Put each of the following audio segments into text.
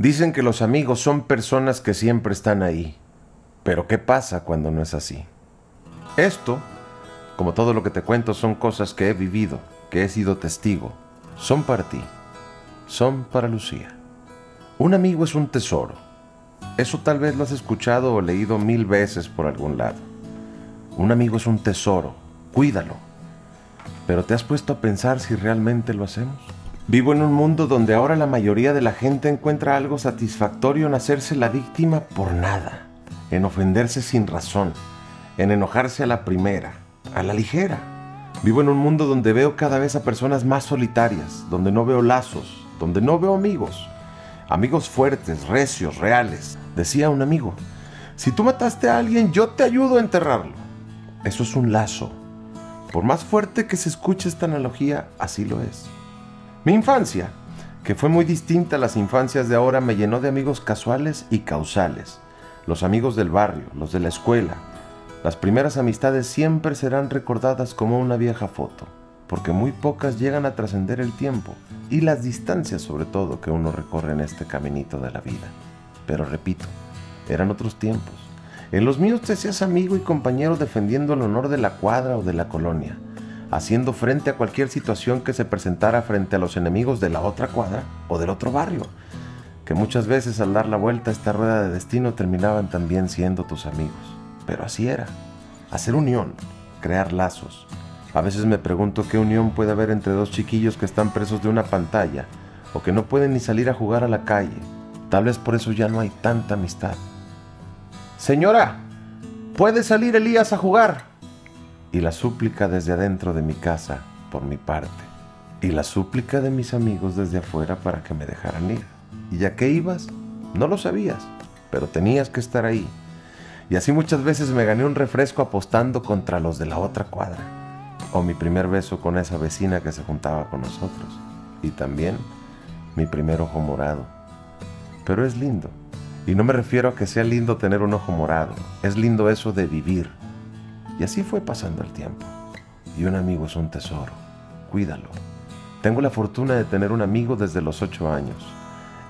Dicen que los amigos son personas que siempre están ahí. Pero ¿qué pasa cuando no es así? Esto, como todo lo que te cuento, son cosas que he vivido, que he sido testigo. Son para ti. Son para Lucía. Un amigo es un tesoro. Eso tal vez lo has escuchado o leído mil veces por algún lado. Un amigo es un tesoro. Cuídalo. Pero ¿te has puesto a pensar si realmente lo hacemos? Vivo en un mundo donde ahora la mayoría de la gente encuentra algo satisfactorio en hacerse la víctima por nada, en ofenderse sin razón, en enojarse a la primera, a la ligera. Vivo en un mundo donde veo cada vez a personas más solitarias, donde no veo lazos, donde no veo amigos. Amigos fuertes, recios, reales. Decía un amigo, si tú mataste a alguien, yo te ayudo a enterrarlo. Eso es un lazo. Por más fuerte que se escuche esta analogía, así lo es. Mi infancia, que fue muy distinta a las infancias de ahora, me llenó de amigos casuales y causales. Los amigos del barrio, los de la escuela. Las primeras amistades siempre serán recordadas como una vieja foto, porque muy pocas llegan a trascender el tiempo y las distancias sobre todo que uno recorre en este caminito de la vida. Pero repito, eran otros tiempos. En los míos te hacías amigo y compañero defendiendo el honor de la cuadra o de la colonia haciendo frente a cualquier situación que se presentara frente a los enemigos de la otra cuadra o del otro barrio, que muchas veces al dar la vuelta a esta rueda de destino terminaban también siendo tus amigos. Pero así era, hacer unión, crear lazos. A veces me pregunto qué unión puede haber entre dos chiquillos que están presos de una pantalla o que no pueden ni salir a jugar a la calle. Tal vez por eso ya no hay tanta amistad. Señora, ¿puede salir Elías a jugar? Y la súplica desde adentro de mi casa por mi parte, y la súplica de mis amigos desde afuera para que me dejaran ir. ¿Y ya que ibas? No lo sabías, pero tenías que estar ahí. Y así muchas veces me gané un refresco apostando contra los de la otra cuadra, o mi primer beso con esa vecina que se juntaba con nosotros, y también mi primer ojo morado. Pero es lindo, y no me refiero a que sea lindo tener un ojo morado, es lindo eso de vivir, y así fue pasando el tiempo. Y un amigo es un tesoro. Cuídalo. Tengo la fortuna de tener un amigo desde los ocho años.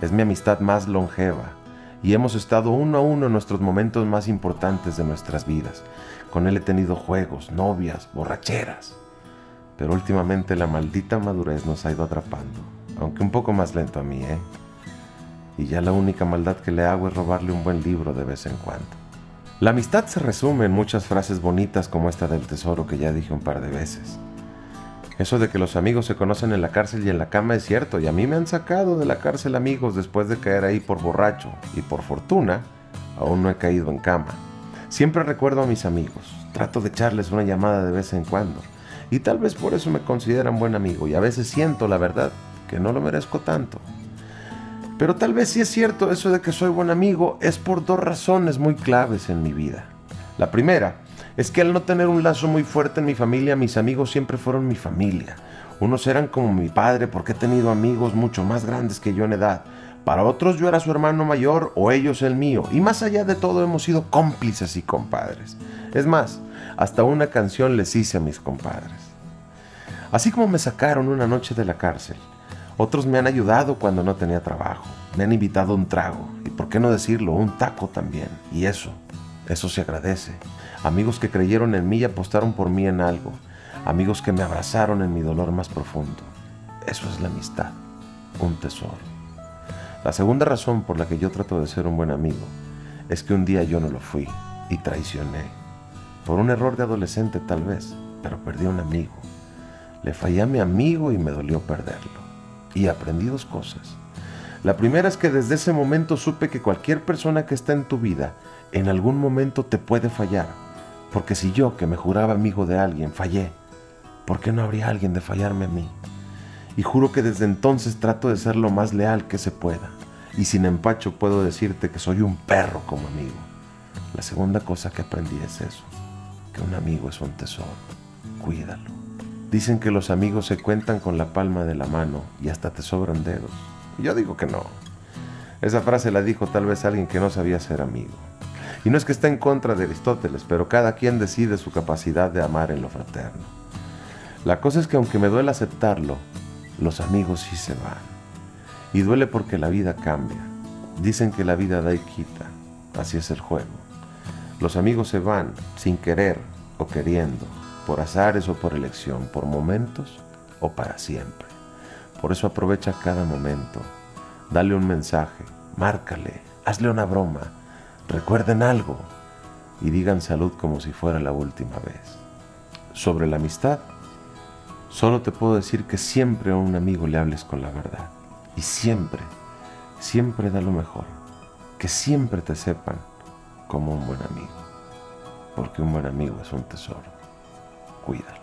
Es mi amistad más longeva y hemos estado uno a uno en nuestros momentos más importantes de nuestras vidas. Con él he tenido juegos, novias, borracheras. Pero últimamente la maldita madurez nos ha ido atrapando, aunque un poco más lento a mí, ¿eh? Y ya la única maldad que le hago es robarle un buen libro de vez en cuando. La amistad se resume en muchas frases bonitas como esta del tesoro que ya dije un par de veces. Eso de que los amigos se conocen en la cárcel y en la cama es cierto, y a mí me han sacado de la cárcel amigos después de caer ahí por borracho, y por fortuna, aún no he caído en cama. Siempre recuerdo a mis amigos, trato de echarles una llamada de vez en cuando, y tal vez por eso me consideran buen amigo, y a veces siento, la verdad, que no lo merezco tanto. Pero tal vez sí es cierto eso de que soy buen amigo es por dos razones muy claves en mi vida. La primera es que al no tener un lazo muy fuerte en mi familia, mis amigos siempre fueron mi familia. Unos eran como mi padre porque he tenido amigos mucho más grandes que yo en edad. Para otros yo era su hermano mayor o ellos el mío. Y más allá de todo hemos sido cómplices y compadres. Es más, hasta una canción les hice a mis compadres. Así como me sacaron una noche de la cárcel, otros me han ayudado cuando no tenía trabajo. Me han invitado un trago. Y por qué no decirlo, un taco también. Y eso, eso se agradece. Amigos que creyeron en mí y apostaron por mí en algo. Amigos que me abrazaron en mi dolor más profundo. Eso es la amistad, un tesoro. La segunda razón por la que yo trato de ser un buen amigo es que un día yo no lo fui y traicioné. Por un error de adolescente tal vez, pero perdí a un amigo. Le fallé a mi amigo y me dolió perderlo y aprendí dos cosas. La primera es que desde ese momento supe que cualquier persona que está en tu vida en algún momento te puede fallar. Porque si yo, que me juraba amigo de alguien, fallé, ¿por qué no habría alguien de fallarme a mí? Y juro que desde entonces trato de ser lo más leal que se pueda. Y sin empacho puedo decirte que soy un perro como amigo. La segunda cosa que aprendí es eso, que un amigo es un tesoro. Cuídalo. Dicen que los amigos se cuentan con la palma de la mano y hasta te sobran dedos. yo digo que no. Esa frase la dijo tal vez alguien que no sabía ser amigo. Y no es que esté en contra de Aristóteles, pero cada quien decide su capacidad de amar en lo fraterno. La cosa es que aunque me duele aceptarlo, los amigos sí se van. Y duele porque la vida cambia. Dicen que la vida da y quita, así es el juego. Los amigos se van sin querer o queriendo, por azares o por elección, por momentos o para siempre. Por eso aprovecha cada momento, dale un mensaje, márcale, hazle una broma, recuerden algo y digan salud como si fuera la última vez. Sobre la amistad, solo te puedo decir que siempre a un amigo le hables con la verdad y siempre siempre da lo mejor, que siempre te sepan como un buen amigo, porque un buen amigo es un tesoro. Cuídalo.